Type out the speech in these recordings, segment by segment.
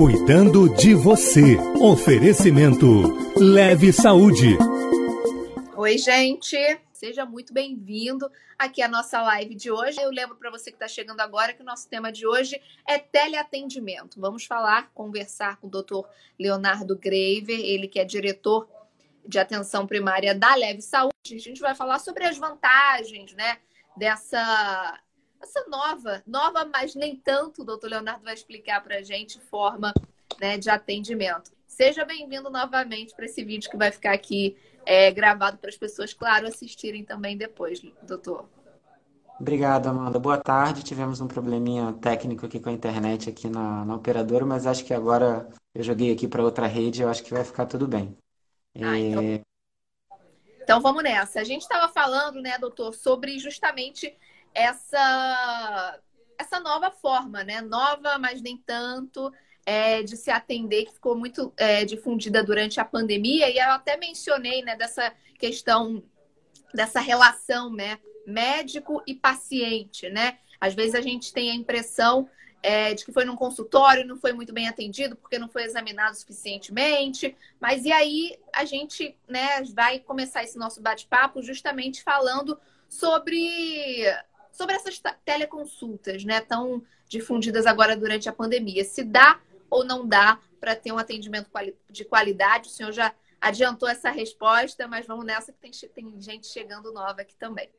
Cuidando de você. Oferecimento Leve Saúde. Oi, gente. Seja muito bem-vindo aqui à nossa live de hoje. Eu lembro para você que está chegando agora que o nosso tema de hoje é teleatendimento. Vamos falar, conversar com o Dr. Leonardo Graver, ele que é diretor de atenção primária da Leve Saúde. A gente vai falar sobre as vantagens, né, dessa essa nova, nova, mas nem tanto, o doutor Leonardo vai explicar para a gente forma né, de atendimento. Seja bem-vindo novamente para esse vídeo que vai ficar aqui é, gravado para as pessoas, claro, assistirem também depois, doutor. Obrigado, Amanda. Boa tarde. Tivemos um probleminha técnico aqui com a internet aqui na, na operadora, mas acho que agora eu joguei aqui para outra rede, eu acho que vai ficar tudo bem. Ah, então... É... então vamos nessa. A gente estava falando, né, doutor, sobre justamente essa essa nova forma, né? Nova, mas nem tanto, é, de se atender, que ficou muito é, difundida durante a pandemia. E eu até mencionei, né, dessa questão, dessa relação, né? Médico e paciente, né? Às vezes a gente tem a impressão é, de que foi num consultório, não foi muito bem atendido porque não foi examinado suficientemente. Mas e aí a gente né, vai começar esse nosso bate-papo justamente falando sobre sobre essas teleconsultas, né, tão difundidas agora durante a pandemia. Se dá ou não dá para ter um atendimento de qualidade? O senhor já adiantou essa resposta, mas vamos nessa que tem, tem gente chegando nova aqui também.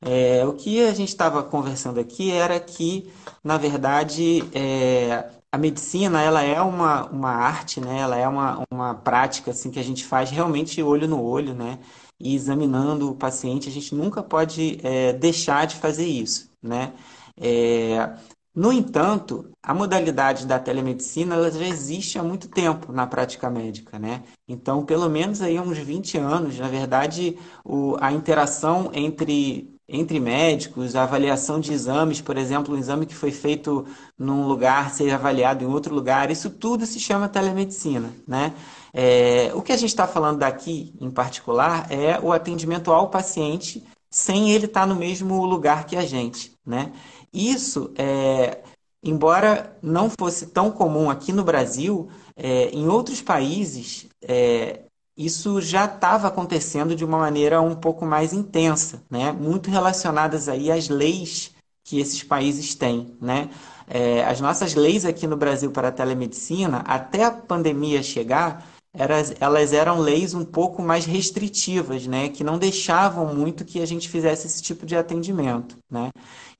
É, o que a gente estava conversando aqui era que, na verdade, é, a medicina ela é uma, uma arte, né? ela é uma, uma prática assim, que a gente faz realmente olho no olho, né? E examinando o paciente, a gente nunca pode é, deixar de fazer isso, né? É, no entanto, a modalidade da telemedicina ela já existe há muito tempo na prática médica, né? Então, pelo menos aí uns 20 anos, na verdade, o, a interação entre, entre médicos, a avaliação de exames, por exemplo, um exame que foi feito num lugar ser avaliado em outro lugar, isso tudo se chama telemedicina, né? É, o que a gente está falando daqui, em particular, é o atendimento ao paciente sem ele estar tá no mesmo lugar que a gente, né? Isso, é, embora não fosse tão comum aqui no Brasil, é, em outros países é, isso já estava acontecendo de uma maneira um pouco mais intensa, né? Muito relacionadas aí às leis que esses países têm, né? É, as nossas leis aqui no Brasil para a telemedicina, até a pandemia chegar, elas, eram leis um pouco mais restritivas, né? Que não deixavam muito que a gente fizesse esse tipo de atendimento, né?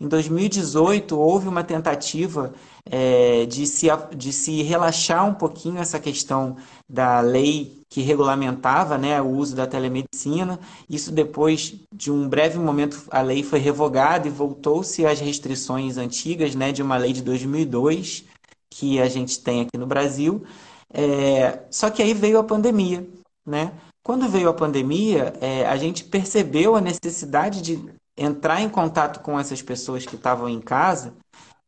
Em 2018, houve uma tentativa é, de, se, de se relaxar um pouquinho essa questão da lei que regulamentava né, o uso da telemedicina. Isso depois de um breve momento a lei foi revogada e voltou-se às restrições antigas né, de uma lei de 2002 que a gente tem aqui no Brasil. É, só que aí veio a pandemia, né? Quando veio a pandemia, é, a gente percebeu a necessidade de entrar em contato com essas pessoas que estavam em casa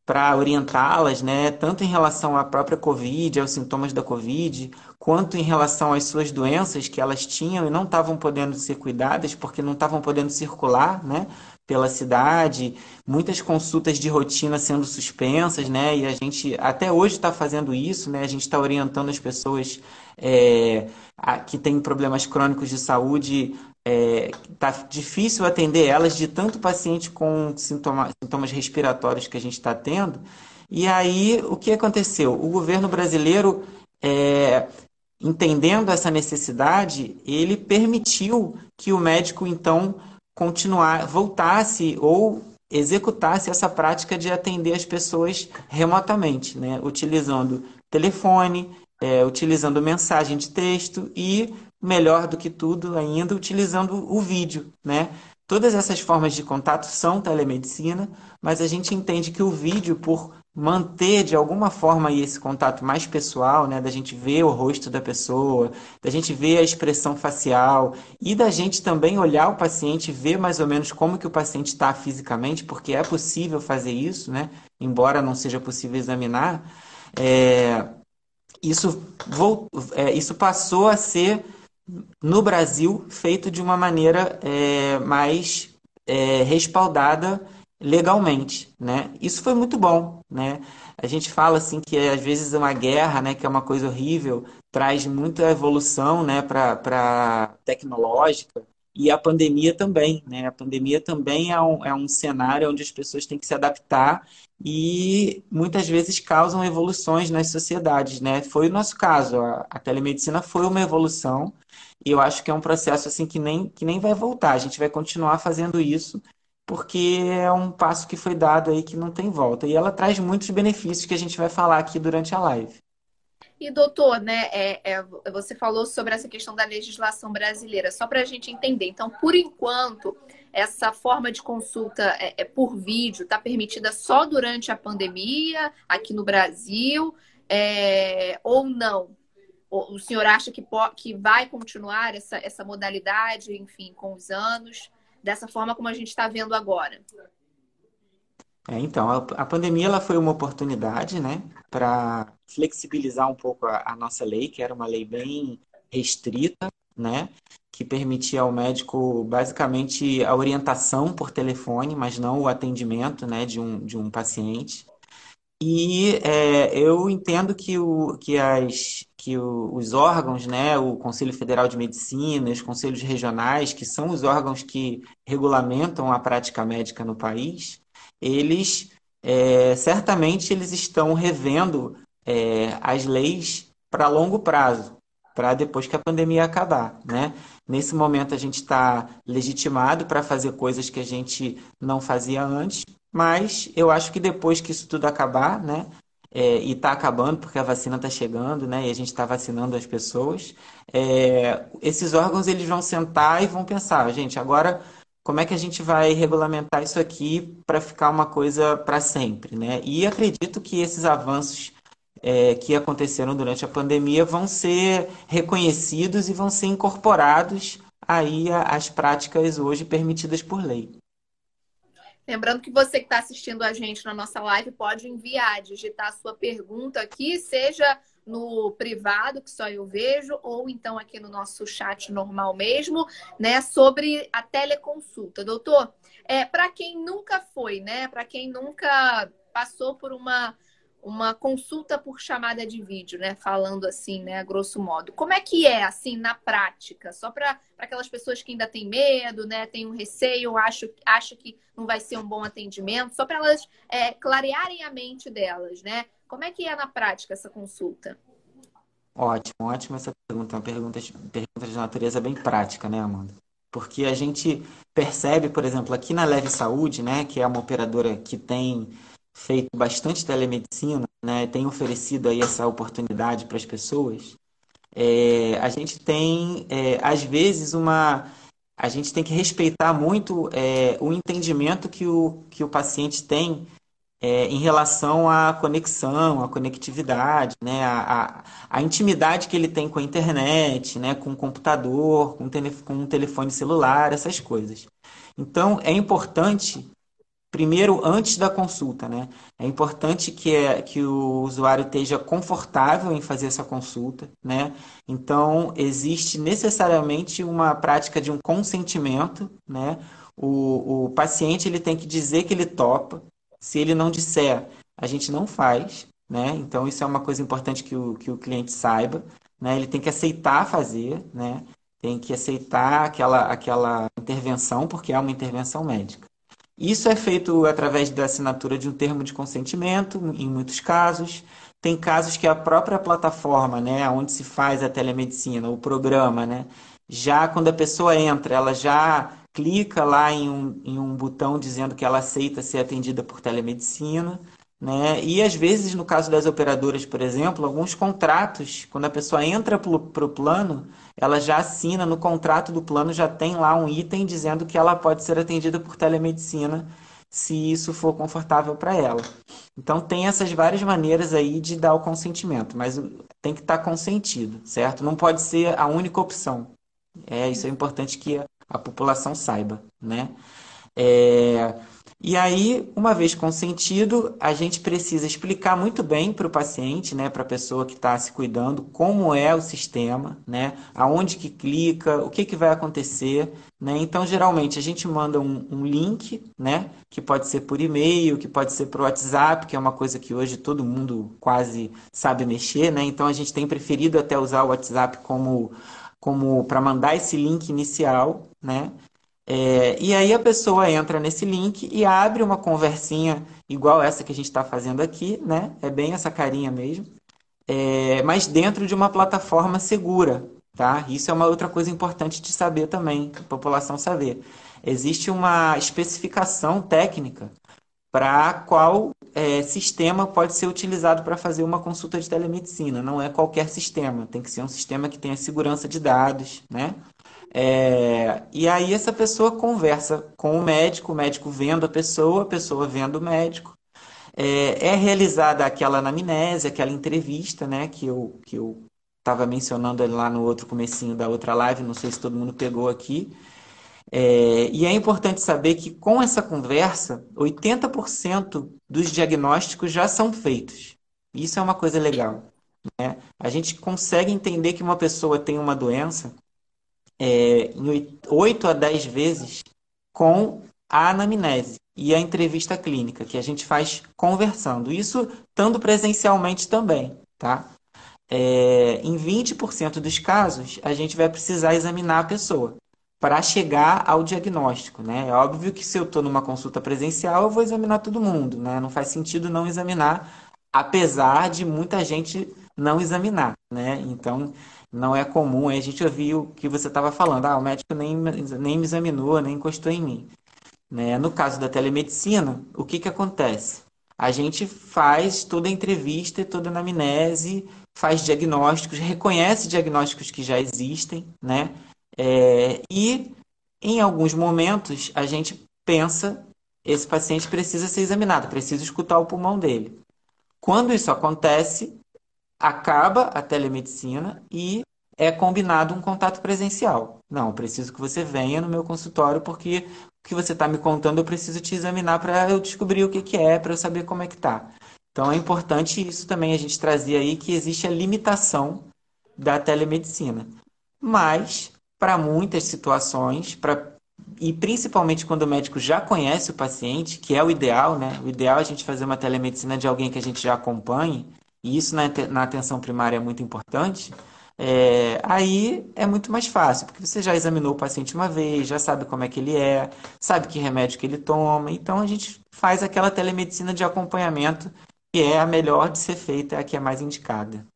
para orientá-las, né, tanto em relação à própria Covid, aos sintomas da Covid, quanto em relação às suas doenças que elas tinham e não estavam podendo ser cuidadas porque não estavam podendo circular, né, pela cidade, muitas consultas de rotina sendo suspensas, né? E a gente até hoje está fazendo isso, né? A gente está orientando as pessoas é, a, que têm problemas crônicos de saúde. É, tá difícil atender elas de tanto paciente com sintoma, sintomas respiratórios que a gente está tendo. E aí, o que aconteceu? O governo brasileiro, é, entendendo essa necessidade, ele permitiu que o médico, então, continuar, voltasse ou executasse essa prática de atender as pessoas remotamente, né? utilizando telefone, é, utilizando mensagem de texto e, melhor do que tudo ainda, utilizando o vídeo. Né? Todas essas formas de contato são telemedicina, mas a gente entende que o vídeo, por manter de alguma forma esse contato mais pessoal, né, da gente ver o rosto da pessoa, da gente ver a expressão facial e da gente também olhar o paciente, ver mais ou menos como que o paciente está fisicamente, porque é possível fazer isso, né, embora não seja possível examinar, é, isso, é, isso passou a ser no Brasil feito de uma maneira é, mais é, respaldada legalmente, né? Isso foi muito bom, né? A gente fala assim que às vezes uma guerra, né, que é uma coisa horrível, traz muita evolução, né, para tecnológica e a pandemia também, né? A pandemia também é um, é um cenário onde as pessoas têm que se adaptar e muitas vezes causam evoluções nas sociedades, né? Foi o nosso caso, a, a telemedicina foi uma evolução e eu acho que é um processo assim que nem, que nem vai voltar. A gente vai continuar fazendo isso porque é um passo que foi dado aí que não tem volta. E ela traz muitos benefícios que a gente vai falar aqui durante a live. E, doutor, né, é, é, você falou sobre essa questão da legislação brasileira, só para a gente entender. Então, por enquanto, essa forma de consulta é, é por vídeo está permitida só durante a pandemia aqui no Brasil, é, ou não? O, o senhor acha que, que vai continuar essa, essa modalidade, enfim, com os anos? Dessa forma como a gente está vendo agora? É, então, a, pandemia ela foi uma oportunidade, né, para flexibilizar um pouco a, a, nossa lei, que era uma lei bem restrita, né, que permitia ao médico basicamente a orientação por telefone, mas não o atendimento, né, de um, de um paciente. E é, eu entendo que, o, que, as, que o, os órgãos, né, o Conselho Federal de Medicina, os conselhos regionais, que são os órgãos que regulamentam a prática médica no país, eles é, certamente eles estão revendo é, as leis para longo prazo, para depois que a pandemia acabar, né? Nesse momento a gente está legitimado para fazer coisas que a gente não fazia antes, mas eu acho que depois que isso tudo acabar, né? É, e está acabando porque a vacina está chegando, né? E a gente está vacinando as pessoas. É, esses órgãos eles vão sentar e vão pensar, gente, agora como é que a gente vai regulamentar isso aqui para ficar uma coisa para sempre, né? E acredito que esses avanços é, que aconteceram durante a pandemia vão ser reconhecidos e vão ser incorporados aí às práticas hoje permitidas por lei. Lembrando que você que está assistindo a gente na nossa live pode enviar, digitar a sua pergunta aqui, seja no privado, que só eu vejo, ou então aqui no nosso chat normal mesmo, né, sobre a teleconsulta. Doutor, é, para quem nunca foi, né, para quem nunca passou por uma uma consulta por chamada de vídeo, né? Falando assim, né? Grosso modo. Como é que é, assim, na prática? Só para aquelas pessoas que ainda têm medo, né? Tem um receio, acho, acho que não vai ser um bom atendimento. Só para elas é, clarearem a mente delas, né? Como é que é na prática essa consulta? Ótimo, ótima essa pergunta. Uma pergunta, pergunta de natureza bem prática, né, Amanda? Porque a gente percebe, por exemplo, aqui na Leve Saúde, né? Que é uma operadora que tem feito bastante telemedicina, né, tem oferecido aí essa oportunidade para as pessoas, é, a gente tem, é, às vezes, uma. A gente tem que respeitar muito é, o entendimento que o, que o paciente tem é, em relação à conexão, à conectividade, né, a, a, a, intimidade que ele tem com a internet, né, com o computador, com, tele, com o telefone celular, essas coisas. Então, é importante primeiro antes da consulta, né? É importante que, é, que o usuário esteja confortável em fazer essa consulta, né? Então, existe necessariamente uma prática de um consentimento, né? O, o paciente ele tem que dizer que ele topa. Se ele não disser, a gente não faz, né? Então, isso é uma coisa importante que o, que o cliente saiba, né? Ele tem que aceitar fazer, né? Tem que aceitar aquela, aquela intervenção, porque é uma intervenção médica. Isso é feito através da assinatura de um termo de consentimento, em muitos casos. Tem casos que a própria plataforma, né, onde se faz a telemedicina, o programa, né, já quando a pessoa entra, ela já clica lá em um, em um botão dizendo que ela aceita ser atendida por telemedicina. Né? E às vezes, no caso das operadoras, por exemplo, alguns contratos, quando a pessoa entra para o plano, ela já assina no contrato do plano, já tem lá um item dizendo que ela pode ser atendida por telemedicina, se isso for confortável para ela. Então tem essas várias maneiras aí de dar o consentimento, mas tem que estar tá consentido, certo? Não pode ser a única opção. É isso é importante que a, a população saiba, né? É, E aí, uma vez consentido, a gente precisa explicar muito bem para o paciente, né, para a pessoa que está se cuidando, como é o sistema, né, aonde que clica, o que, que vai acontecer. Né? Então, geralmente, a gente manda um, um link, né, que pode ser por e-mail, que pode ser por WhatsApp, que é uma coisa que hoje todo mundo quase sabe mexer. Né? Então, a gente tem preferido até usar o WhatsApp como, como para mandar esse link inicial, né? É, e aí a pessoa entra nesse link e abre uma conversinha igual essa que a gente está fazendo aqui, né? É bem essa carinha mesmo. É, mas dentro de uma plataforma segura, tá? Isso é uma outra coisa importante de saber também, a população saber. Existe uma especificação técnica para qual é, sistema pode ser utilizado para fazer uma consulta de telemedicina. Não é qualquer sistema, tem que ser um sistema que tenha segurança de dados, né? É, e aí essa pessoa conversa com o médico, o médico vendo a pessoa, a pessoa vendo o médico. É, é realizada aquela anamnese, aquela entrevista, né, que eu que eu estava mencionando lá no outro comecinho da outra live, não sei se todo mundo pegou aqui. É, e é importante saber que com essa conversa, 80% dos diagnósticos já são feitos. Isso é uma coisa legal. Né? A gente consegue entender que uma pessoa tem uma doença é, em 8 a 10 vezes com a anamnese e a entrevista clínica, que a gente faz conversando. Isso estando presencialmente também, tá? É, em 20% dos casos, a gente vai precisar examinar a pessoa para chegar ao diagnóstico, né? É óbvio que se eu estou numa consulta presencial, eu vou examinar todo mundo, né? Não faz sentido não examinar, apesar de muita gente não examinar, né? Então, não é comum. A gente ouviu o que você estava falando. Ah, o médico nem, nem me examinou, nem encostou em mim. Né? No caso da telemedicina, o que, que acontece? A gente faz toda a entrevista toda a anamnese, faz diagnósticos, reconhece diagnósticos que já existem, né? É, e em alguns momentos a gente pensa esse paciente precisa ser examinado, precisa escutar o pulmão dele. Quando isso acontece, acaba a telemedicina e é combinado um contato presencial. Não, preciso que você venha no meu consultório porque o que você está me contando eu preciso te examinar para eu descobrir o que, que é, para eu saber como é que está. Então é importante isso também a gente trazer aí que existe a limitação da telemedicina. Mas para muitas situações, para e principalmente quando o médico já conhece o paciente, que é o ideal, né? O ideal é a gente fazer uma telemedicina de alguém que a gente já acompanhe, e isso na, na atenção primária é muito importante, é, aí é muito mais fácil, porque você já examinou o paciente uma vez, já sabe como é que ele é, sabe que remédio que ele toma, então a gente faz aquela telemedicina de acompanhamento que é a melhor de ser feita, é a que é mais indicada.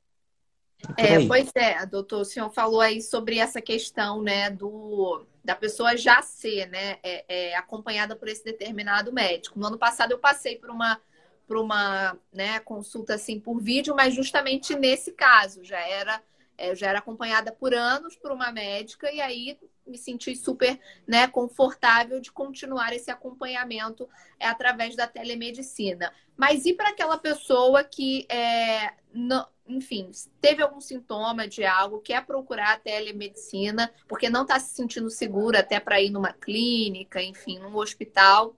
É, pois é, doutor, o senhor falou aí sobre essa questão, né, do da pessoa já ser, né, é, é, acompanhada por esse determinado médico. No ano passado eu passei por uma por uma né, consulta assim por vídeo, mas justamente nesse caso já era é, já era acompanhada por anos por uma médica e aí me senti super né, confortável de continuar esse acompanhamento é, através da telemedicina. Mas e para aquela pessoa que, é, não, enfim, teve algum sintoma de algo, quer procurar a telemedicina, porque não está se sentindo segura até para ir numa clínica, enfim, num hospital.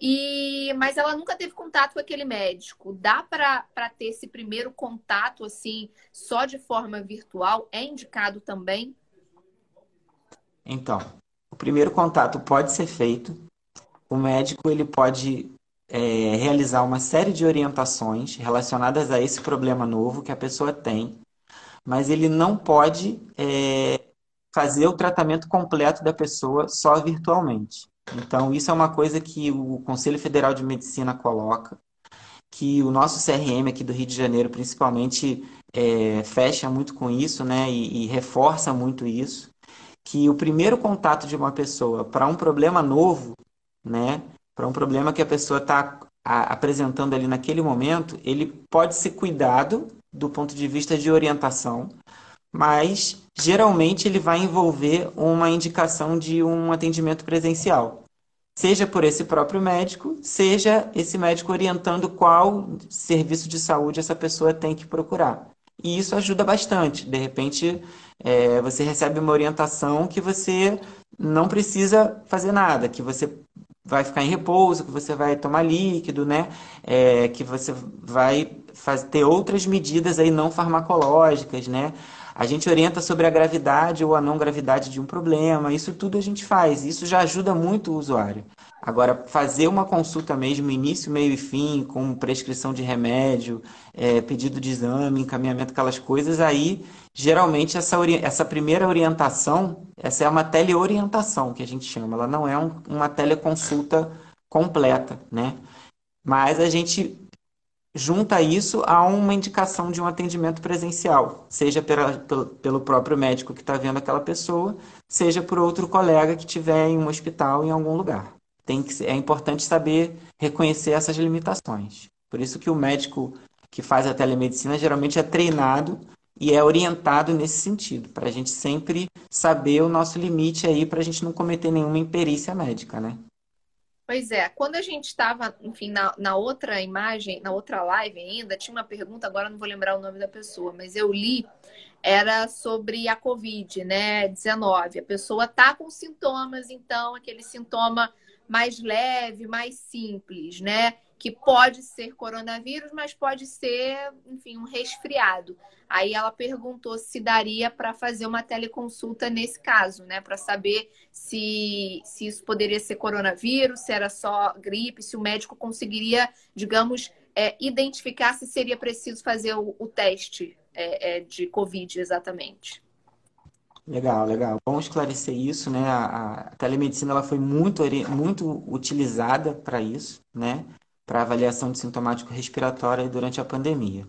E, mas ela nunca teve contato com aquele médico. Dá para ter esse primeiro contato assim, só de forma virtual? É indicado também? Então, o primeiro contato pode ser feito. O médico ele pode é, realizar uma série de orientações relacionadas a esse problema novo que a pessoa tem, mas ele não pode é, fazer o tratamento completo da pessoa só virtualmente. Então, isso é uma coisa que o Conselho Federal de Medicina coloca, que o nosso CRM aqui do Rio de Janeiro, principalmente, é, fecha muito com isso, né, e, e reforça muito isso, que o primeiro contato de uma pessoa para um problema novo, né, para um problema que a pessoa está apresentando ali naquele momento, ele pode ser cuidado do ponto de vista de orientação, mas geralmente ele vai envolver uma indicação de um atendimento presencial. Seja por esse próprio médico, seja esse médico orientando qual serviço de saúde essa pessoa tem que procurar. E isso ajuda bastante. De repente, é, você recebe uma orientação que você não precisa fazer nada, que você vai ficar em repouso, que você vai tomar líquido, né? É, que você vai ter outras medidas aí não farmacológicas, né? A gente orienta sobre a gravidade ou a não gravidade de um problema, isso tudo a gente faz, isso já ajuda muito o usuário. Agora, fazer uma consulta mesmo, início, meio e fim, com prescrição de remédio, é, pedido de exame, encaminhamento, aquelas coisas, aí geralmente essa, essa primeira orientação, essa é uma teleorientação que a gente chama, ela não é um, uma teleconsulta completa, né? Mas a gente junta isso a uma indicação de um atendimento presencial, seja pela, pelo, pelo próprio médico que está vendo aquela pessoa, seja por outro colega que estiver em um hospital em algum lugar. Tem que, é importante saber reconhecer essas limitações. Por isso que o médico que faz a telemedicina geralmente é treinado e é orientado nesse sentido, para a gente sempre saber o nosso limite aí, para a gente não cometer nenhuma imperícia médica, né? Pois é, quando a gente estava, enfim, na, na, outra imagem, na outra live ainda, tinha uma pergunta, agora não vou lembrar o nome da pessoa, mas eu li, era sobre a Covid, né, 19. A pessoa tá com sintomas, então, aquele sintoma mais leve, mais simples, né? Que pode ser coronavírus, mas pode ser, enfim, um resfriado. Aí ela perguntou se daria para fazer uma teleconsulta nesse caso, né? Para saber se, se isso poderia ser coronavírus, se era só gripe, se o médico conseguiria, digamos, é, identificar se seria preciso fazer o, o teste é, é, de Covid exatamente. Legal, legal. Bom esclarecer isso, né? A, a telemedicina ela foi muito, muito utilizada para isso, né? Para avaliação de sintomático respiratória durante a pandemia.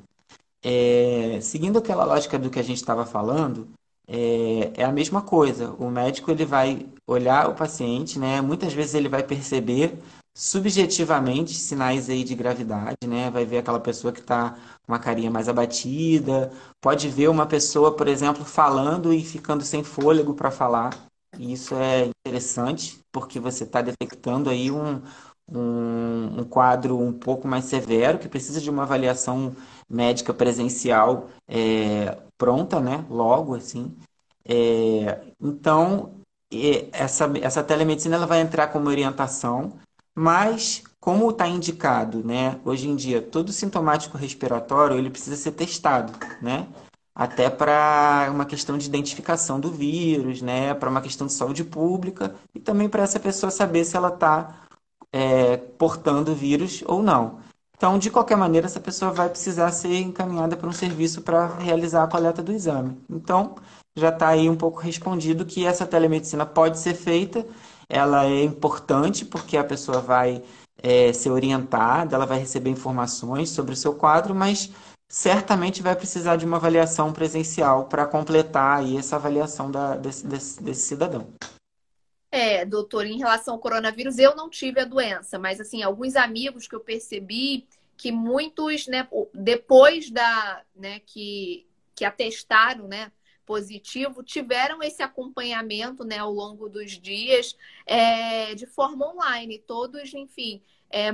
É, seguindo aquela lógica do que a gente estava falando, é, é, a mesma coisa. O médico ele vai olhar o paciente, né? Muitas vezes ele vai perceber subjetivamente sinais aí de gravidade, né? Vai ver aquela pessoa que está com uma carinha mais abatida, pode ver uma pessoa, por exemplo, falando e ficando sem fôlego para falar. E isso é interessante, porque você está detectando aí um, um, um, quadro um pouco mais severo, que precisa de uma avaliação médica presencial é, pronta, né? Logo, assim. É, então, essa, essa telemedicina ela vai entrar como orientação mas, como está indicado, né, hoje em dia, todo sintomático respiratório ele precisa ser testado, né? Até para uma questão de identificação do vírus, né? Para uma questão de saúde pública e também para essa pessoa saber se ela está é, portando vírus ou não. Então, de qualquer maneira, essa pessoa vai precisar ser encaminhada para um serviço para realizar a coleta do exame. Então, já está aí um pouco respondido que essa telemedicina pode ser feita ela é importante porque a pessoa vai é, ser orientada, ela vai receber informações sobre o seu quadro, mas certamente vai precisar de uma avaliação presencial para completar aí essa avaliação da, desse, desse, desse cidadão. É, doutor, em relação ao coronavírus, eu não tive a doença, mas assim, alguns amigos que eu percebi que muitos, né, depois da, né, que, que atestaram, né, positivo tiveram esse acompanhamento né, ao longo dos dias é, de forma online. Todos, enfim, é,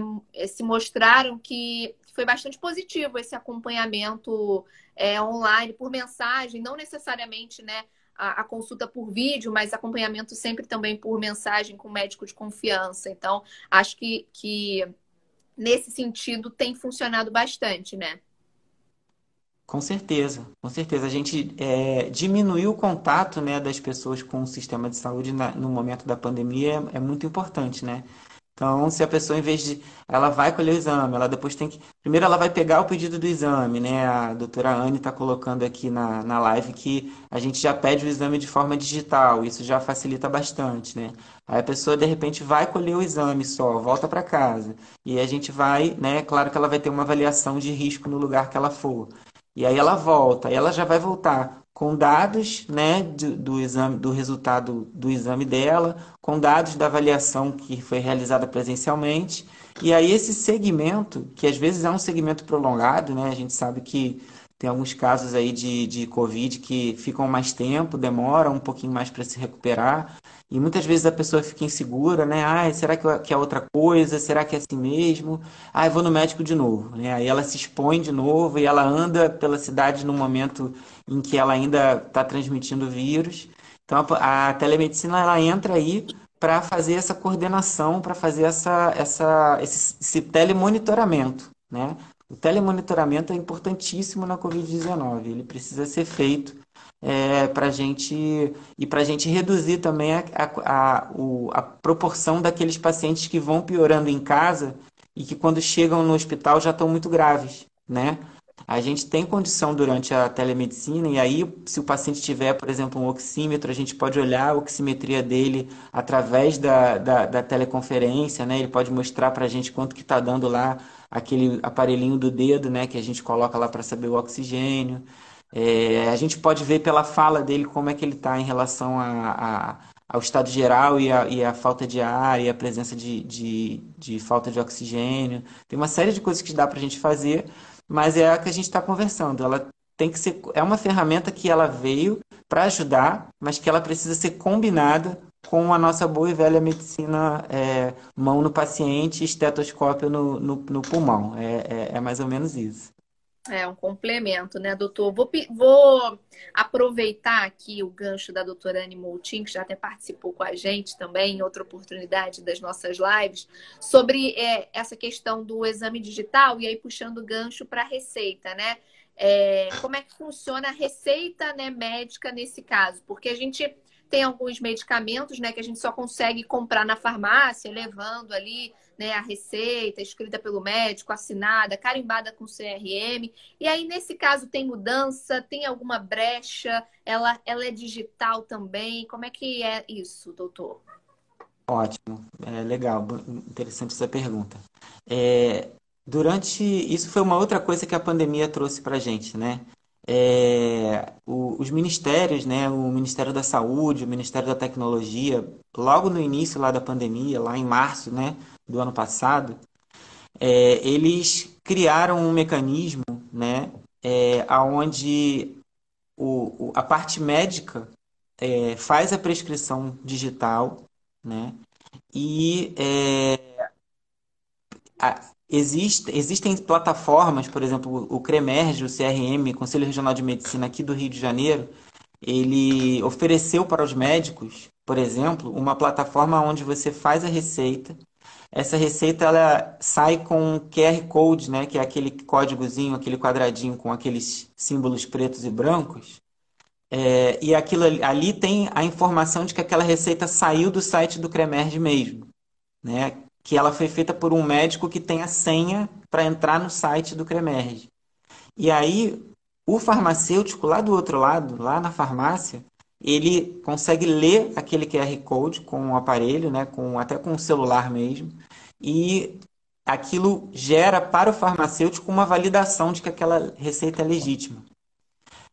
se mostraram que foi bastante positivo esse acompanhamento é, online por mensagem, não necessariamente né, a, a, consulta por vídeo, mas acompanhamento sempre também por mensagem com médico de confiança. Então, acho que, que nesse sentido tem funcionado bastante, né? Com certeza, com certeza. A gente é, diminuir o contato né, das pessoas com o sistema de saúde na, no momento da pandemia é, é, muito importante, né? Então, se a pessoa, em vez de. Ela vai colher o exame, ela depois tem que. Primeiro, ela vai pegar o pedido do exame, né? A doutora Anne está colocando aqui na, na live que a gente já pede o exame de forma digital, isso já facilita bastante, né? Aí a pessoa, de repente, vai colher o exame só, volta para casa. E a gente vai, né? Claro que ela vai ter uma avaliação de risco no lugar que ela for. E aí ela volta, e ela já vai voltar com dados né, do, do, exame, do resultado do exame dela, com dados da avaliação que foi realizada presencialmente. E aí esse segmento, que às vezes é um segmento prolongado, né, a gente sabe que tem alguns casos aí de, de Covid que ficam mais tempo, demoram um pouquinho mais para se recuperar. E muitas vezes a pessoa fica insegura, né? Ah, será que é outra coisa? Será que é assim mesmo? Ah, eu vou no médico de novo. Né? Aí ela se expõe de novo e ela anda pela cidade no momento em que ela ainda está transmitindo vírus. Então a, a telemedicina ela entra aí para fazer essa coordenação, para fazer essa, essa, esse, esse telemonitoramento. Né? O telemonitoramento é importantíssimo na Covid-19, ele precisa ser feito é, para gente e para a gente reduzir também a, a, a, o, a proporção daqueles pacientes que vão piorando em casa e que quando chegam no hospital já estão muito graves, né? A gente tem condição durante a telemedicina, e aí, se o paciente tiver, por exemplo, um oxímetro, a gente pode olhar a oximetria dele através da, da, da teleconferência, né? Ele pode mostrar para a gente quanto que está dando lá aquele aparelhinho do dedo, né? Que a gente coloca lá para saber o oxigênio. É, a gente pode ver pela fala dele como é que ele está em relação a, a, ao estado geral e a, e a, falta de ar e a presença de, de, de falta de oxigênio. Tem uma série de coisas que dá para a gente fazer mas é a que a gente está conversando. Ela tem que ser, é uma ferramenta que ela veio para ajudar, mas que ela precisa ser combinada com a nossa boa e velha medicina é, mão no paciente, estetoscópio no, no, no pulmão. É, é, é mais ou menos isso. É um complemento, né, doutor? Vou, vou aproveitar aqui o gancho da doutora Anne Moutin, que já até participou com a gente também em outra oportunidade das nossas lives, sobre é, essa questão do exame digital e aí puxando o gancho para a receita, né? É, como é que funciona a receita né, médica nesse caso? Porque a gente tem alguns medicamentos né, que a gente só consegue comprar na farmácia, levando ali né, a receita escrita pelo médico, assinada, carimbada com CRM. E aí, nesse caso, tem mudança, tem alguma brecha, ela, ela é digital também. Como é que é isso, doutor? Ótimo, é legal, interessante essa pergunta. É, durante isso foi uma outra coisa que a pandemia trouxe para gente, né? É, o, os ministérios, né, o Ministério da Saúde, o Ministério da Tecnologia, logo no início lá da pandemia, lá em março, né, do ano passado, é, eles criaram um mecanismo, né, é, onde o, o, a parte médica é, faz a prescrição digital, né, e é, a, existe, existem plataformas, por exemplo, o CREMERGE, o CRM, Conselho Regional de Medicina aqui do Rio de Janeiro, ele ofereceu para os médicos, por exemplo, uma plataforma onde você faz a receita essa receita ela sai com QR Code, né, que é aquele códigozinho, aquele quadradinho com aqueles símbolos pretos e brancos. É, e aquilo ali, ali tem a informação de que aquela receita saiu do site do Cremerge mesmo, né? Que ela foi feita por um médico que tem a senha para entrar no site do Cremerge. E aí o farmacêutico lá do outro lado, lá na farmácia, ele consegue ler aquele QR Code com o aparelho, né, com, até com o celular mesmo, e aquilo gera para o farmacêutico uma validação de que aquela receita é legítima.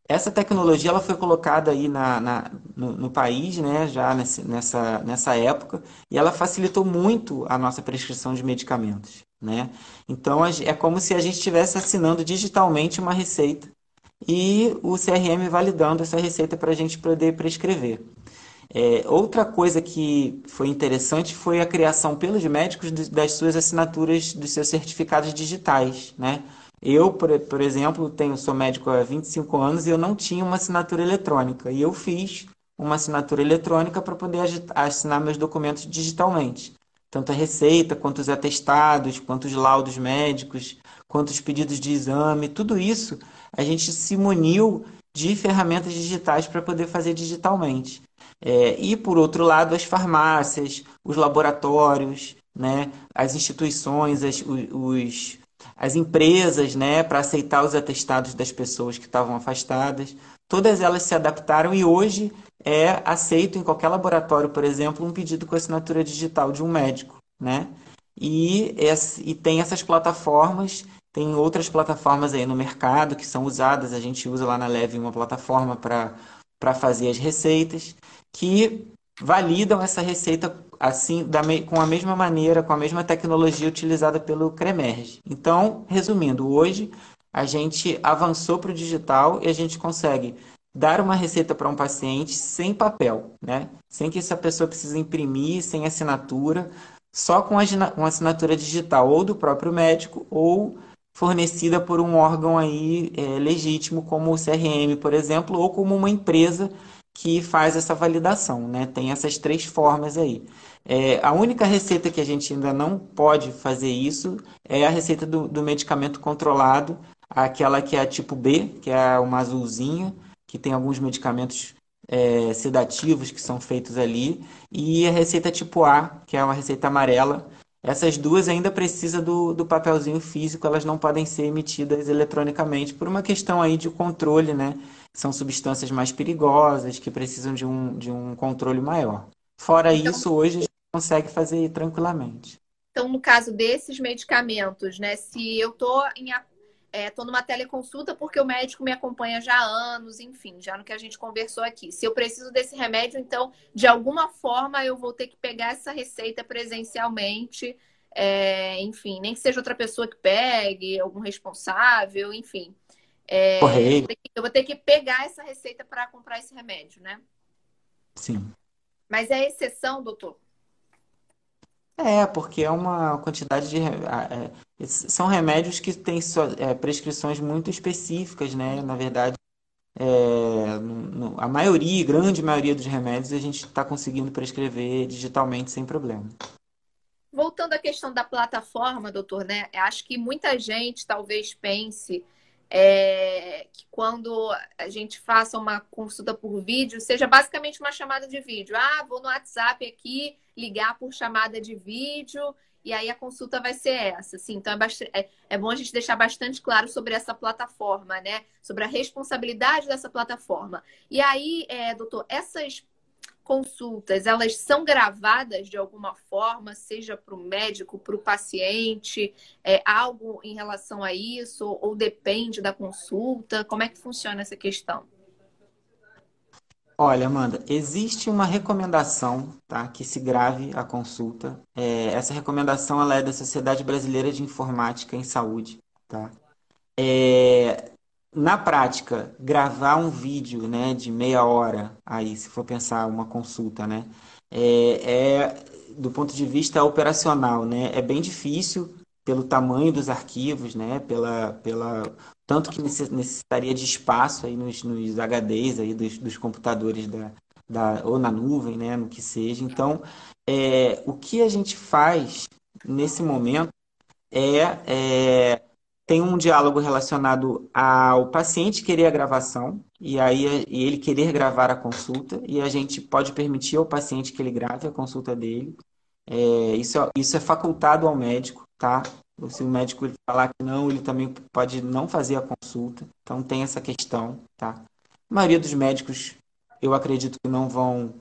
Essa tecnologia ela foi colocada aí na, na no, no, país, né, já nesse, nessa, nessa época, e ela facilitou muito a nossa prescrição de medicamentos. Né? Então é como se a gente estivesse assinando digitalmente uma receita e o CRM validando essa receita para a gente poder prescrever. É, outra coisa que foi interessante foi a criação pelos médicos das suas assinaturas, dos seus certificados digitais. Né? Eu, por, por exemplo, tenho, sou médico há 25 anos e eu não tinha uma assinatura eletrônica. E eu fiz uma assinatura eletrônica para poder assinar meus documentos digitalmente. Tanto a receita, quanto os atestados, quanto os laudos médicos, quanto os pedidos de exame, tudo isso a gente se muniu de ferramentas digitais para poder fazer digitalmente. É, e, por outro lado, as farmácias, os laboratórios, né, as instituições, as, os, as empresas, né, para aceitar os atestados das pessoas que estavam afastadas, todas elas se adaptaram e hoje é aceito em qualquer laboratório, por exemplo, um pedido com assinatura digital de um médico, né? E, e tem essas plataformas tem outras plataformas aí no mercado que são usadas, a gente usa lá na Leve uma plataforma para fazer as receitas, que validam essa receita assim da, com a mesma maneira, com a mesma tecnologia utilizada pelo Cremerge. Então, resumindo, hoje a gente avançou para o digital e a gente consegue dar uma receita para um paciente sem papel, né? Sem que essa pessoa precise imprimir, sem assinatura, só com a assinatura digital ou do próprio médico ou fornecida por um órgão aí é, legítimo, como o CRM, por exemplo, ou como uma empresa que faz essa validação, né? Tem essas três formas aí. É, a única receita que a gente ainda não pode fazer isso é a receita do, do medicamento controlado, aquela que é a tipo B, que é uma azulzinha, que tem alguns medicamentos é, sedativos que são feitos ali, e a receita tipo A, que é uma receita amarela. Essas duas ainda precisam do, do papelzinho físico, elas não podem ser emitidas eletronicamente por uma questão aí de controle, né? São substâncias mais perigosas que precisam de um, de um controle maior. Fora então, isso, hoje a gente consegue fazer tranquilamente. Então, no caso desses medicamentos, né? Se eu estou em estou é, numa teleconsulta porque o médico me acompanha já há anos, enfim, já no que a gente conversou aqui. Se eu preciso desse remédio, então, de alguma forma, eu vou ter que pegar essa receita presencialmente, é, enfim, nem que seja outra pessoa que pegue, algum responsável, enfim. É, eu, vou eu vou ter que pegar essa receita para comprar esse remédio, né? Sim. Mas é exceção, doutor? É, porque é uma quantidade de. São remédios que têm é, prescrições muito específicas, né? Na verdade, é, no, a maioria, grande maioria dos remédios, a gente está conseguindo prescrever digitalmente sem problema. Voltando à questão da plataforma, doutor, né? Acho que muita gente talvez pense é, que quando a gente faça uma consulta por vídeo, seja basicamente uma chamada de vídeo. Ah, vou no WhatsApp aqui, ligar por chamada de vídeo, e aí a consulta vai ser essa. Assim, então é, bastante, é, é bom a gente deixar bastante claro sobre essa plataforma, né? Sobre a responsabilidade dessa plataforma. E aí, é, doutor, essas consultas, elas são gravadas de alguma forma, seja para o médico, para o paciente, é, algo em relação a isso, ou, ou depende da consulta? Como é que funciona essa questão? Olha, Amanda, existe uma recomendação, tá, que se grave a consulta. É, essa recomendação ela é da Sociedade Brasileira de Informática em Saúde, tá? É, na prática, gravar um vídeo né, de meia hora, aí, se for pensar uma consulta, né, é, é, do ponto de vista operacional, né, é bem difícil pelo tamanho dos arquivos, né, pela, pela tanto que necessitaria de espaço aí nos, nos HDs aí dos, dos computadores da, da, ou na nuvem, né, no que seja. Então, é, o que a gente faz nesse momento é, é tem um diálogo relacionado ao paciente querer a gravação e aí e ele querer gravar a consulta e a gente pode permitir ao paciente que ele grave a consulta dele. É, isso, é, isso é facultado ao médico, tá? Se o médico falar que não, ele também pode não fazer a consulta. Então tem essa questão, tá? A maioria dos médicos, eu acredito que não vão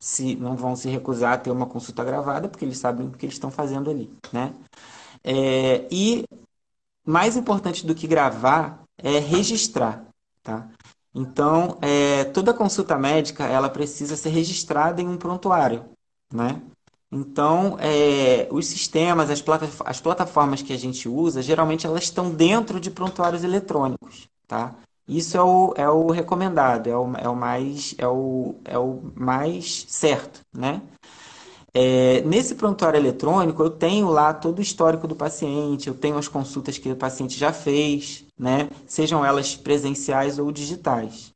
se não vão se recusar a ter uma consulta gravada, porque eles sabem o que eles estão fazendo ali, né? É, e mais importante do que gravar é registrar, tá? Então, é, toda consulta médica, ela precisa ser registrada em um prontuário, né? Então, é, os sistemas, as, plata as plataformas que a gente usa, geralmente elas estão dentro de prontuários eletrônicos, tá? Isso é o, é o recomendado, é o, é o, mais, é, o, é o mais certo, né? É, nesse prontuário eletrônico, eu tenho lá todo o histórico do paciente, eu tenho as consultas que o paciente já fez, né? sejam elas presenciais ou digitais.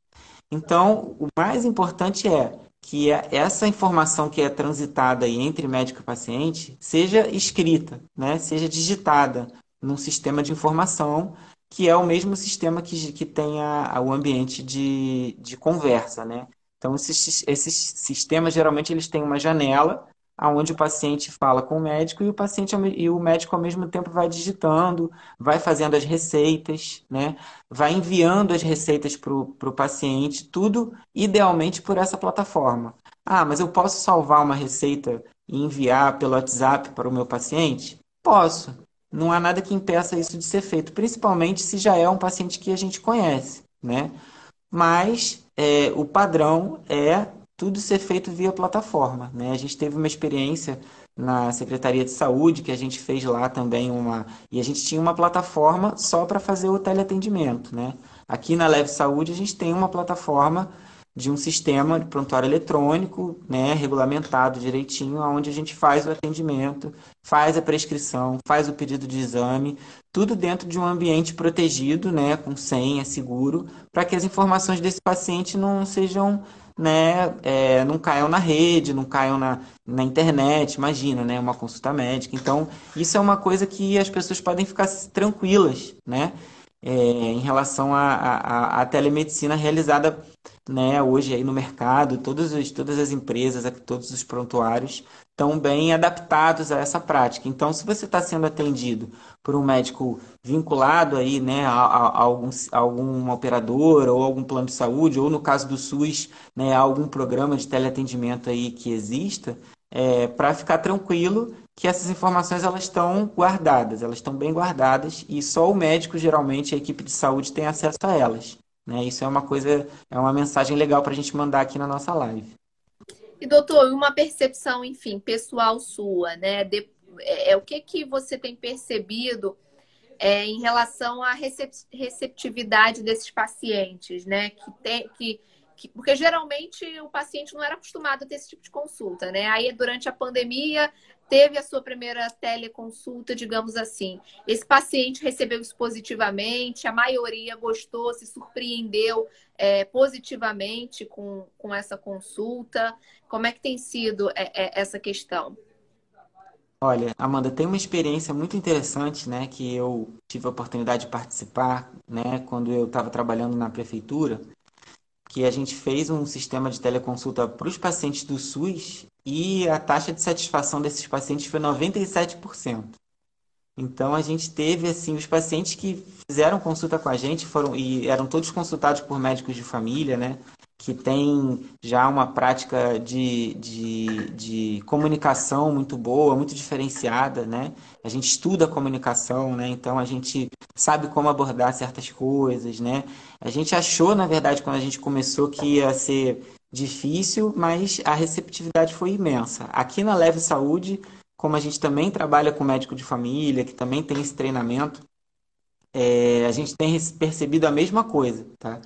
Então, o mais importante é que essa informação que é transitada entre médico e paciente seja escrita, né? seja digitada num sistema de informação que é o mesmo sistema que, que tem a, a, o ambiente de, de conversa. Né? Então, esses, esses sistemas, geralmente, eles têm uma janela aonde o paciente fala com o médico e o paciente e o médico ao mesmo tempo vai digitando, vai fazendo as receitas, né? vai enviando as receitas para o paciente, tudo idealmente por essa plataforma. Ah, mas eu posso salvar uma receita e enviar pelo WhatsApp para o meu paciente? Posso. Não há nada que impeça isso de ser feito, principalmente se já é um paciente que a gente conhece, né? Mas é, o padrão é tudo ser feito via plataforma. Né? A gente teve uma experiência na Secretaria de Saúde que a gente fez lá também uma e a gente tinha uma plataforma só para fazer o teleatendimento, né? Aqui na Leve Saúde a gente tem uma plataforma de um sistema de prontuário eletrônico, né, regulamentado direitinho, onde a gente faz o atendimento, faz a prescrição, faz o pedido de exame, tudo dentro de um ambiente protegido, né, com senha, seguro, para que as informações desse paciente não sejam, né, é, não caiam na rede, não caiam na, na internet, imagina, né, uma consulta médica. Então, isso é uma coisa que as pessoas podem ficar tranquilas, né, é, em relação à telemedicina realizada né, hoje aí no mercado, todas as, todas as empresas, todos os prontuários estão bem adaptados a essa prática. Então, se você está sendo atendido por um médico vinculado aí, né, a, a, a, algum, a alguma operadora ou algum plano de saúde, ou no caso do SUS, né, algum programa de teleatendimento aí que exista, é, para ficar tranquilo que essas informações elas estão guardadas, elas estão bem guardadas e só o médico, geralmente, a equipe de saúde tem acesso a elas. Né? Isso é uma coisa, é uma mensagem legal para a gente mandar aqui na nossa live. E doutor, uma percepção, enfim, pessoal sua, né? De, é, é, o que que você tem percebido é, em relação à receptividade desses pacientes, né? Que tem que, que, porque geralmente o paciente não era acostumado a ter esse tipo de consulta, né? Aí durante a pandemia teve a sua primeira teleconsulta, digamos assim. Esse paciente recebeu isso positivamente, a maioria gostou, se surpreendeu é, positivamente com, com essa consulta. Como é que tem sido é, é, essa questão? Olha, Amanda, tem uma experiência muito interessante, né, que eu tive a oportunidade de participar, né, quando eu estava trabalhando na prefeitura, que a gente fez um sistema de teleconsulta para os pacientes do SUS e a taxa de satisfação desses pacientes foi 97%. Então a gente teve assim os pacientes que fizeram consulta com a gente foram e eram todos consultados por médicos de família, né? Que tem já uma prática de, de, de comunicação muito boa, muito diferenciada, né? A gente estuda a comunicação, né? Então a gente sabe como abordar certas coisas, né? A gente achou, na verdade, quando a gente começou que ia ser difícil, mas a receptividade foi imensa. Aqui na Leve Saúde, como a gente também trabalha com médico de família, que também tem esse treinamento, é, a gente tem percebido a mesma coisa, tá?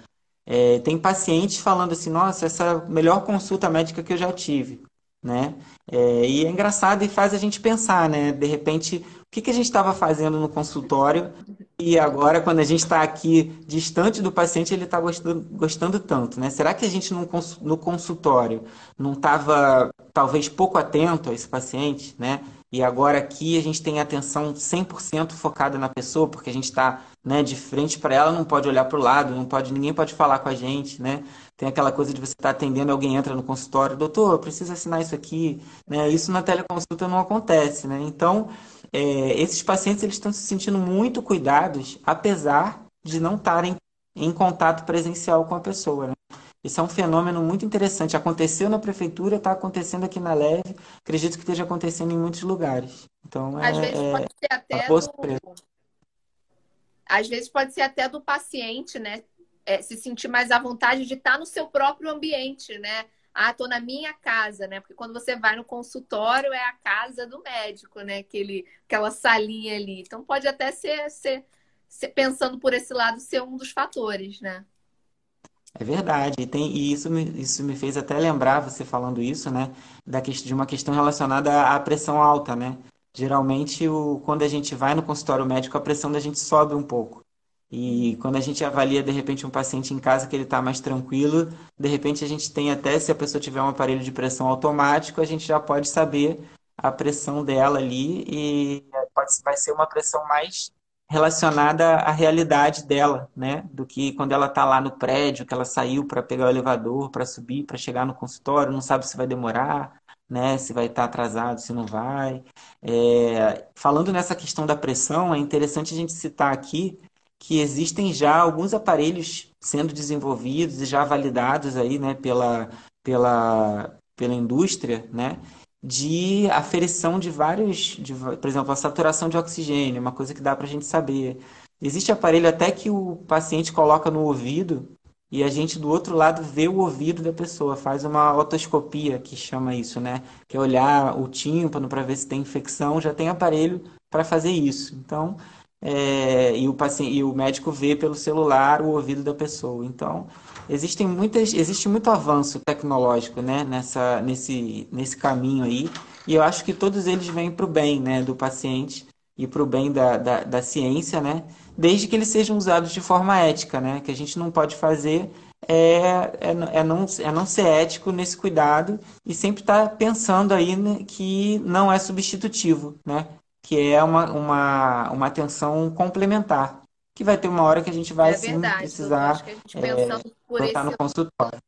É, tem pacientes falando assim, nossa, essa é a melhor consulta médica que eu já tive, né? É, e é engraçado e faz a gente pensar, né? De repente, o que, que a gente estava fazendo no consultório e agora, quando a gente está aqui distante do paciente, ele está gostando, gostando tanto, né? Será que a gente no consultório não estava, talvez, pouco atento a esse paciente, né? E agora aqui a gente tem atenção 100% focada na pessoa, porque a gente está né, de frente para ela, não pode olhar para o lado, não pode, ninguém pode falar com a gente, né? Tem aquela coisa de você estar tá atendendo, alguém entra no consultório, doutor, eu preciso assinar isso aqui, né? Isso na teleconsulta não acontece, né? Então, é, esses pacientes eles estão se sentindo muito cuidados, apesar de não estarem em contato presencial com a pessoa. Né? Isso é um fenômeno muito interessante. Aconteceu na prefeitura, está acontecendo aqui na Leve. Acredito que esteja acontecendo em muitos lugares. Então, Às é, vezes pode é ser até do... Às vezes pode ser até do paciente, né? É, se sentir mais à vontade de estar no seu próprio ambiente, né? ah, tô na minha casa, né? Porque quando você vai no consultório é a casa do médico, né? Aquele, aquela salinha ali. Então pode até ser, ser, ser pensando por esse lado ser um dos fatores, né? É verdade, e, tem, e isso, me, isso me fez até lembrar, você falando isso, né, da, de uma questão relacionada à pressão alta, né? Geralmente, o, quando a gente vai no consultório médico, a pressão da gente sobe um pouco. E quando a gente avalia, de repente, um paciente em casa que ele está mais tranquilo, de repente a gente tem até, se a pessoa tiver um aparelho de pressão automático, a gente já pode saber a pressão dela ali e pode, vai ser uma pressão mais relacionada à realidade dela, né? Do que quando ela está lá no prédio, que ela saiu para pegar o elevador, para subir, para chegar no consultório, não sabe se vai demorar, né? Se vai estar tá atrasado, se não vai. É... Falando nessa questão da pressão, é interessante a gente citar aqui que existem já alguns aparelhos sendo desenvolvidos e já validados aí, né, pela, pela, pela indústria, né, de aferição de vários, de, por exemplo, a saturação de oxigênio, uma coisa que dá para a gente saber. Existe aparelho até que o paciente coloca no ouvido e a gente do outro lado vê o ouvido da pessoa, faz uma otoscopia, que chama isso, né? Que é olhar o tímpano para ver se tem infecção, já tem aparelho para fazer isso. Então, é, e, o paciente, e o médico vê pelo celular o ouvido da pessoa. Então, existem muitas, existe muito avanço tecnológico né, nessa, nesse, nesse caminho aí, e eu acho que todos eles vêm para o bem né, do paciente e para o bem da, da, da, ciência, né, desde que eles sejam usados de forma ética, né, que a gente não pode fazer é, é, é, não, é não ser ético nesse cuidado e sempre estar tá pensando aí né, que não é substitutivo, né, que é uma, uma, uma atenção complementar que vai ter uma hora que a gente vai é sim verdade, precisar é, botar no consultório.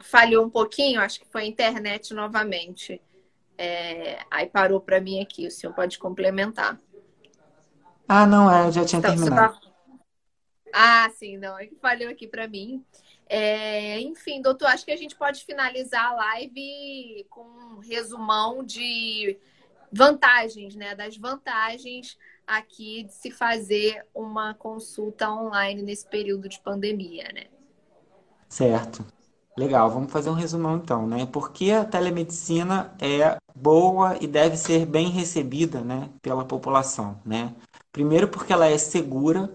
Falhou um pouquinho, acho que foi a internet novamente. É, aí parou para mim aqui, o senhor pode complementar. Ah, não, é, eu já tinha então, terminado. Tá... Ah, sim, não, é que falhou aqui para mim. É, enfim, doutor, acho que a gente pode finalizar a live com um resumão de vantagens, né? Das vantagens aqui de se fazer uma consulta online nesse período de pandemia, né? Certo. Legal, vamos fazer um resumão então, né? Porque a telemedicina é boa e deve ser bem recebida, né, pela população, né? Primeiro porque ela é segura,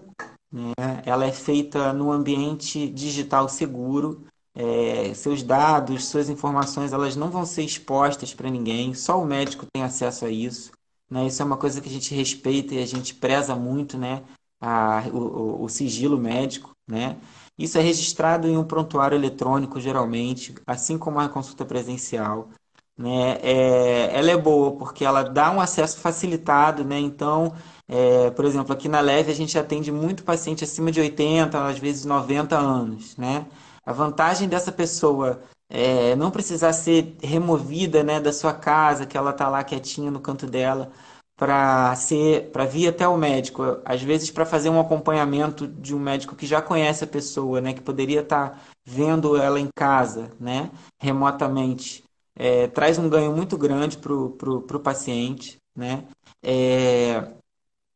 né? Ela é feita no ambiente digital seguro, é, seus dados, suas informações, elas não vão ser expostas para ninguém, só o médico tem acesso a isso. Né? Isso é uma coisa que a gente respeita e a gente preza muito, né? A, o, o, sigilo médico, né? Isso é registrado em um prontuário eletrônico, geralmente, assim como a consulta presencial. Né? É, ela é boa porque ela dá um acesso facilitado, né? Então, é, por exemplo, aqui na Leve a gente atende muito paciente acima de 80, às vezes 90 anos, né? A vantagem dessa pessoa é, não precisar ser removida né, da sua casa, que ela está lá quietinha no canto dela, para ser para vir até o médico, às vezes para fazer um acompanhamento de um médico que já conhece a pessoa, né, que poderia estar tá vendo ela em casa, né, remotamente, é, traz um ganho muito grande para o paciente, né. É,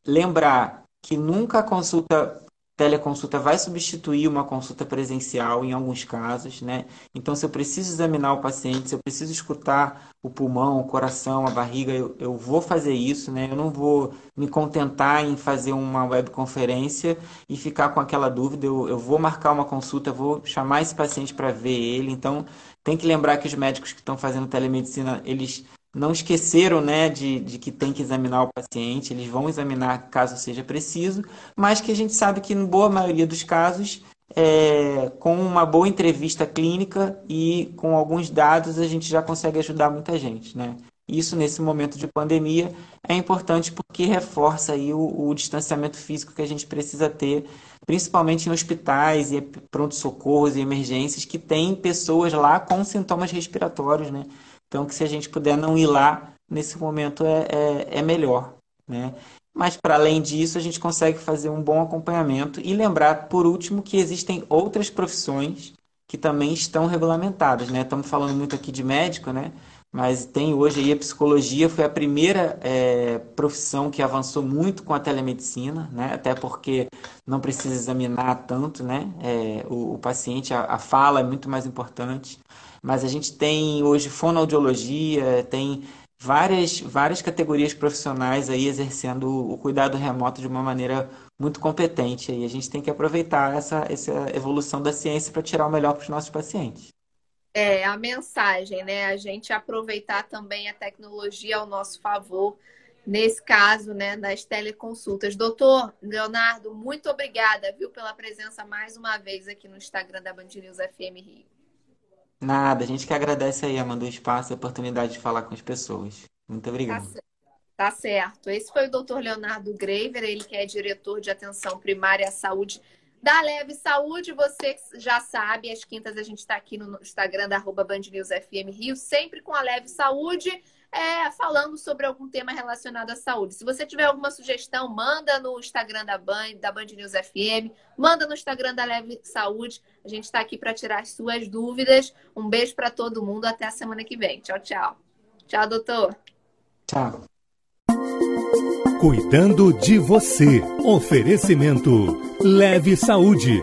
lembrar que nunca a consulta teleconsulta vai substituir uma consulta presencial em alguns casos, né? Então, se eu preciso examinar o paciente, se eu preciso escutar o pulmão, o coração, a barriga, eu, eu vou fazer isso, né? Eu não vou me contentar em fazer uma webconferência e ficar com aquela dúvida. Eu, eu vou marcar uma consulta, vou chamar esse paciente para ver ele. Então, tem que lembrar que os médicos que estão fazendo telemedicina, eles não esqueceram né, de, de que tem que examinar o paciente, eles vão examinar caso seja preciso, mas que a gente sabe que, em boa maioria dos casos, é, com uma boa entrevista clínica e com alguns dados, a gente já consegue ajudar muita gente. Né? Isso, nesse momento de pandemia, é importante porque reforça aí o, o distanciamento físico que a gente precisa ter, principalmente em hospitais e pronto-socorros e emergências, que tem pessoas lá com sintomas respiratórios, né? Então, que se a gente puder não ir lá, nesse momento é, é, é melhor. Né? Mas, para além disso, a gente consegue fazer um bom acompanhamento e lembrar, por último, que existem outras profissões que também estão regulamentadas. Né? Estamos falando muito aqui de médico, né? mas tem hoje aí a psicologia, foi a primeira é, profissão que avançou muito com a telemedicina, né? até porque não precisa examinar tanto né? É, o, o, paciente, a, a fala é muito mais importante mas a gente tem hoje fonoaudiologia, tem várias, várias categorias profissionais aí exercendo o cuidado remoto de uma maneira muito competente. E a gente tem que aproveitar essa, essa evolução da ciência para tirar o melhor para os nossos pacientes. É, a mensagem, né? A gente aproveitar também a tecnologia ao nosso favor, nesse caso, né, das teleconsultas. Doutor Leonardo, muito obrigada, viu, pela presença mais uma vez aqui no Instagram da Band News FM Rio. Nada, a gente que agradece aí, Amanda, o espaço e a oportunidade de falar com as pessoas. Muito obrigado. Tá, tá certo. Esse foi o Dr. Leonardo Graver, ele que é diretor de atenção primária à saúde da Leve Saúde. Você já sabe, às quintas a gente está aqui no Instagram da arroba Band News FM Rio, sempre com a Leve Saúde é, falando sobre algum tema relacionado à saúde. Se você tiver alguma sugestão, manda no Instagram da Band, da Band News FM, manda no Instagram da Leve Saúde. A gente está aqui para tirar as suas dúvidas. Um beijo para todo mundo. Até a semana que vem. Tchau, tchau. Tchau, doutor. Tchau. Cuidando de você. Oferecimento Leve Saúde.